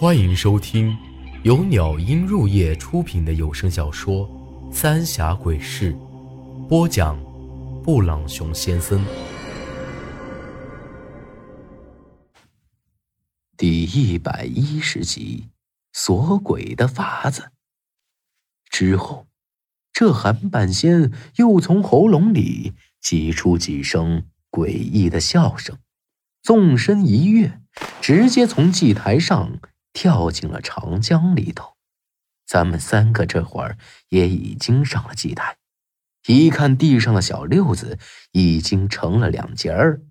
欢迎收听由鸟音入夜出品的有声小说《三峡鬼事》，播讲：布朗熊先生。第一百一十集，锁鬼的法子。之后，这韩半仙又从喉咙里挤出几声诡异的笑声，纵身一跃，直接从祭台上。跳进了长江里头，咱们三个这会儿也已经上了祭台，一看地上的小六子已经成了两截儿，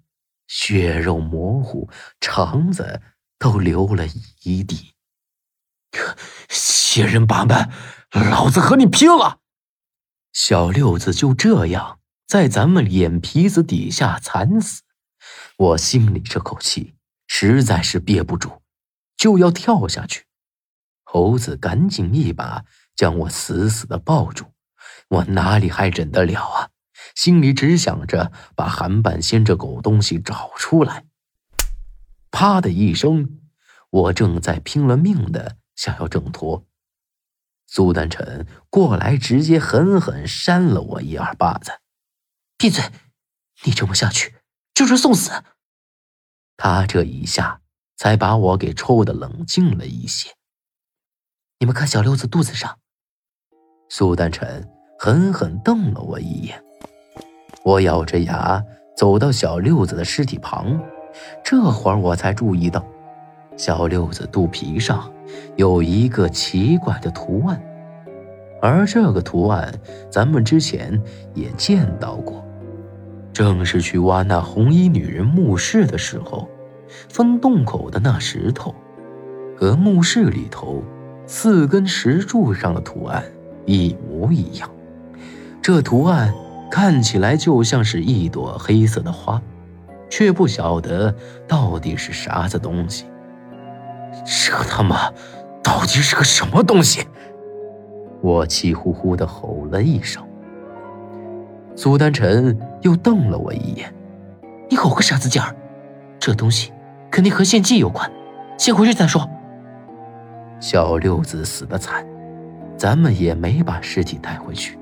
血肉模糊，肠子都流了一地。仙人八门，老子和你拼了！小六子就这样在咱们眼皮子底下惨死，我心里这口气实在是憋不住。就要跳下去，猴子赶紧一把将我死死的抱住，我哪里还忍得了啊？心里只想着把韩半仙这狗东西找出来。啪的一声，我正在拼了命的想要挣脱，苏丹臣过来直接狠狠扇了我一耳巴子：“闭嘴！你这么下去就是送死！”他这一下。才把我给抽的冷静了一些。你们看小六子肚子上，苏丹臣狠狠瞪了我一眼。我咬着牙走到小六子的尸体旁，这会儿我才注意到，小六子肚皮上有一个奇怪的图案，而这个图案咱们之前也见到过，正是去挖那红衣女人墓室的时候。封洞口的那石头，和墓室里头四根石柱上的图案一模一样。这图案看起来就像是一朵黑色的花，却不晓得到底是啥子东西。这他妈到底是个什么东西？我气呼呼地吼了一声。苏丹臣又瞪了我一眼：“你吼个啥子劲儿？这东西……”肯定和献祭有关，先回去再说。小六子死的惨，咱们也没把尸体带回去，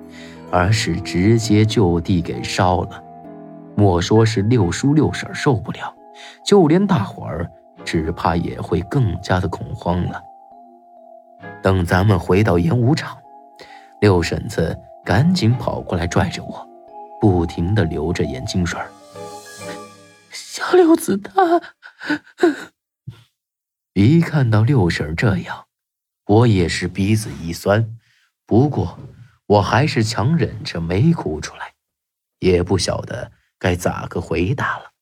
而是直接就地给烧了。莫说是六叔六婶受不了，就连大伙儿只怕也会更加的恐慌了。等咱们回到演武场，六婶子赶紧跑过来拽着我，不停的流着眼睛水小六子他。一看到六婶这样，我也是鼻子一酸。不过我还是强忍着没哭出来，也不晓得该咋个回答了。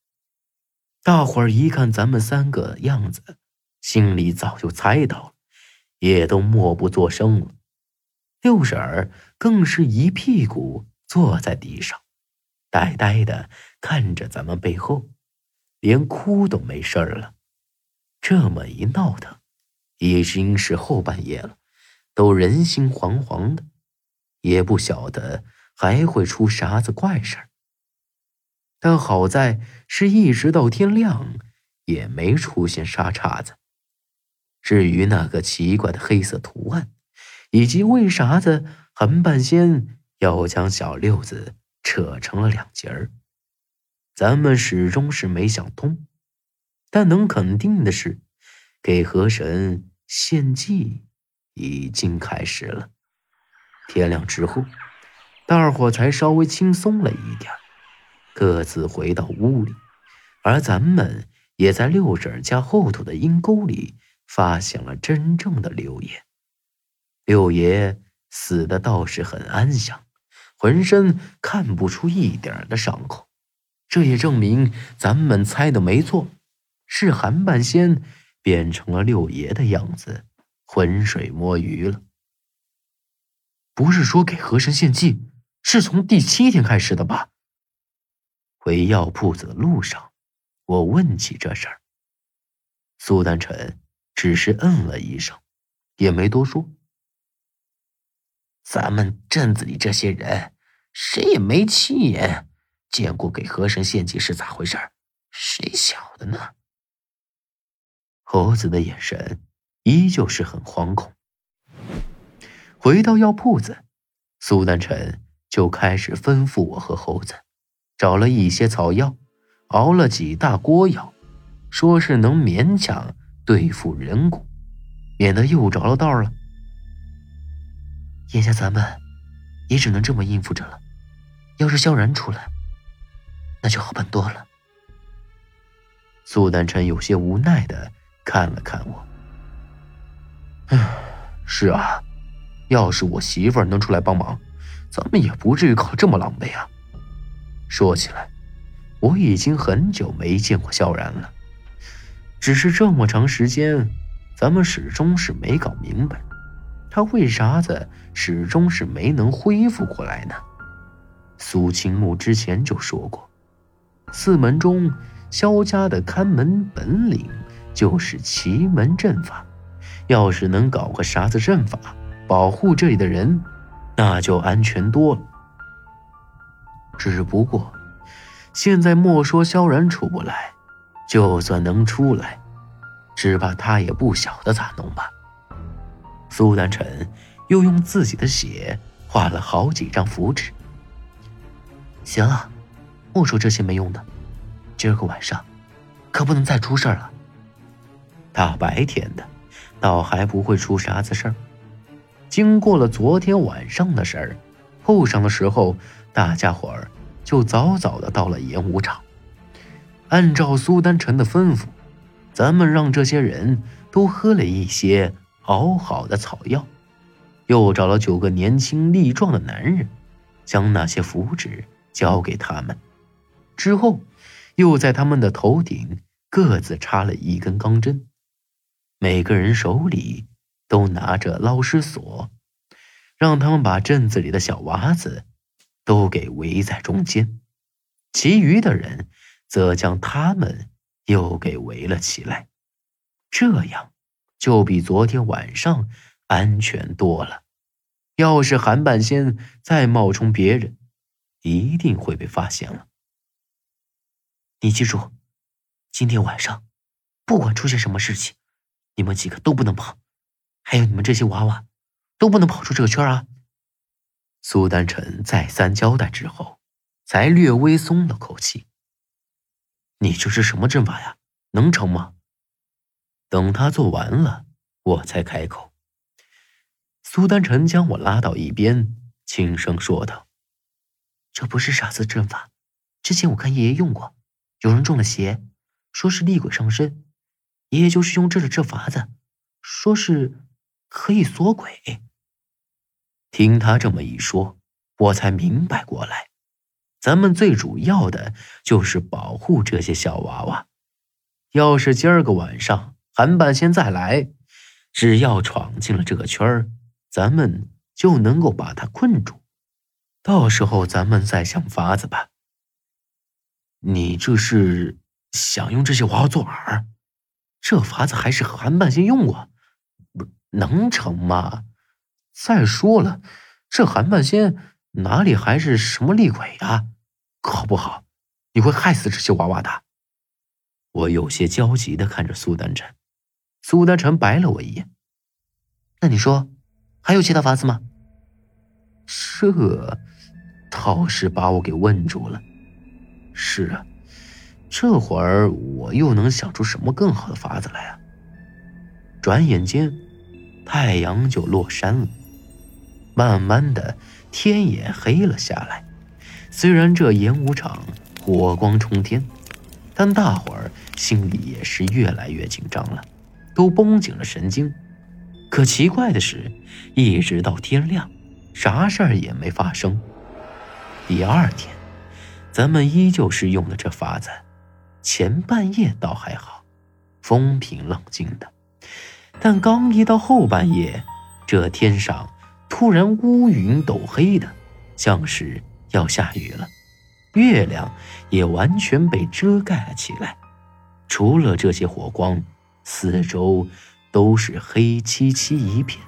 大伙儿一看咱们三个样子，心里早就猜到了，也都默不作声了。六婶儿更是一屁股坐在地上，呆呆的看着咱们背后。连哭都没事儿了，这么一闹腾，已经是后半夜了，都人心惶惶的，也不晓得还会出啥子怪事儿。但好在是一直到天亮，也没出现啥岔子。至于那个奇怪的黑色图案，以及为啥子韩半仙要将小六子扯成了两截儿。咱们始终是没想通，但能肯定的是，给河神献祭已经开始了。天亮之后，大伙才稍微轻松了一点，各自回到屋里，而咱们也在六婶家后头的阴沟里发现了真正的六爷。六爷死的倒是很安详，浑身看不出一点的伤口。这也证明咱们猜的没错，是韩半仙变成了六爷的样子，浑水摸鱼了。不是说给河神献祭是从第七天开始的吧？回药铺子的路上，我问起这事儿，苏丹臣只是嗯了一声，也没多说。咱们镇子里这些人，谁也没亲眼。见过给河神献祭是咋回事儿谁晓得呢？猴子的眼神依旧是很惶恐。回到药铺子，苏丹辰就开始吩咐我和猴子，找了一些草药，熬了几大锅药，说是能勉强对付人骨，免得又着了道了。眼下咱们也只能这么应付着了。要是萧然出来，那就好办多了。苏丹臣有些无奈的看了看我，唉，是啊。要是我媳妇儿能出来帮忙，咱们也不至于搞这么狼狈啊。说起来，我已经很久没见过萧然了，只是这么长时间，咱们始终是没搞明白，他为啥子始终是没能恢复过来呢？苏青木之前就说过，四门中萧家的看门本领就是奇门阵法，要是能搞个啥子阵法。保护这里的人，那就安全多了。只不过，现在莫说萧然出不来，就算能出来，只怕他也不晓得咋弄吧。苏丹臣又用自己的血画了好几张符纸。行了，莫说这些没用的，今儿个晚上可不能再出事了。大白天的，倒还不会出啥子事儿。经过了昨天晚上的事儿，后晌的时候，大家伙儿就早早的到了演武场。按照苏丹臣的吩咐，咱们让这些人都喝了一些熬好的草药，又找了九个年轻力壮的男人，将那些符纸交给他们，之后又在他们的头顶各自插了一根钢针，每个人手里。都拿着捞尸索，让他们把镇子里的小娃子都给围在中间，其余的人则将他们又给围了起来。这样就比昨天晚上安全多了。要是韩半仙再冒充别人，一定会被发现了。你记住，今天晚上不管出现什么事情，你们几个都不能跑。还有你们这些娃娃，都不能跑出这个圈啊！苏丹臣再三交代之后，才略微松了口气。你这是什么阵法呀？能成吗？等他做完了，我才开口。苏丹臣将我拉到一边，轻声说道：“这不是傻子阵法，之前我看爷爷用过，有人中了邪，说是厉鬼上身，爷爷就是用这个这法子，说是。”可以锁鬼。听他这么一说，我才明白过来，咱们最主要的就是保护这些小娃娃。要是今儿个晚上韩半仙再来，只要闯进了这个圈儿，咱们就能够把他困住。到时候咱们再想法子吧。你这是想用这些娃娃做饵？这法子还是韩半仙用过。能成吗？再说了，这韩半仙哪里还是什么厉鬼啊？搞不好你会害死这些娃娃的。我有些焦急的看着苏丹臣，苏丹臣白了我一眼。那你说，还有其他法子吗？这倒是把我给问住了。是啊，这会儿我又能想出什么更好的法子来啊？转眼间。太阳就落山了，慢慢的天也黑了下来。虽然这演武场火光冲天，但大伙儿心里也是越来越紧张了，都绷紧了神经。可奇怪的是，一直到天亮，啥事儿也没发生。第二天，咱们依旧是用的这法子，前半夜倒还好，风平浪静的。但刚一到后半夜，这天上突然乌云斗黑的，像是要下雨了。月亮也完全被遮盖了起来，除了这些火光，四周都是黑漆漆一片。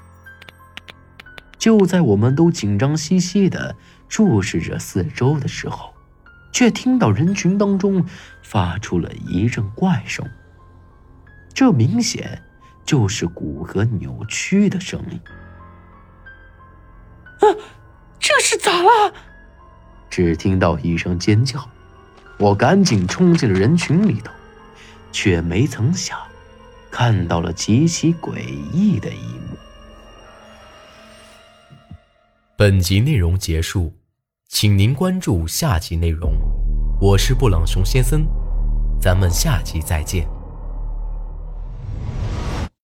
就在我们都紧张兮兮的注视着四周的时候，却听到人群当中发出了一阵怪声。这明显。就是骨骼扭曲的声音。啊，这是咋了？只听到一声尖叫，我赶紧冲进了人群里头，却没曾想看到了极其诡异的一幕。本集内容结束，请您关注下集内容。我是布朗熊先生，咱们下集再见。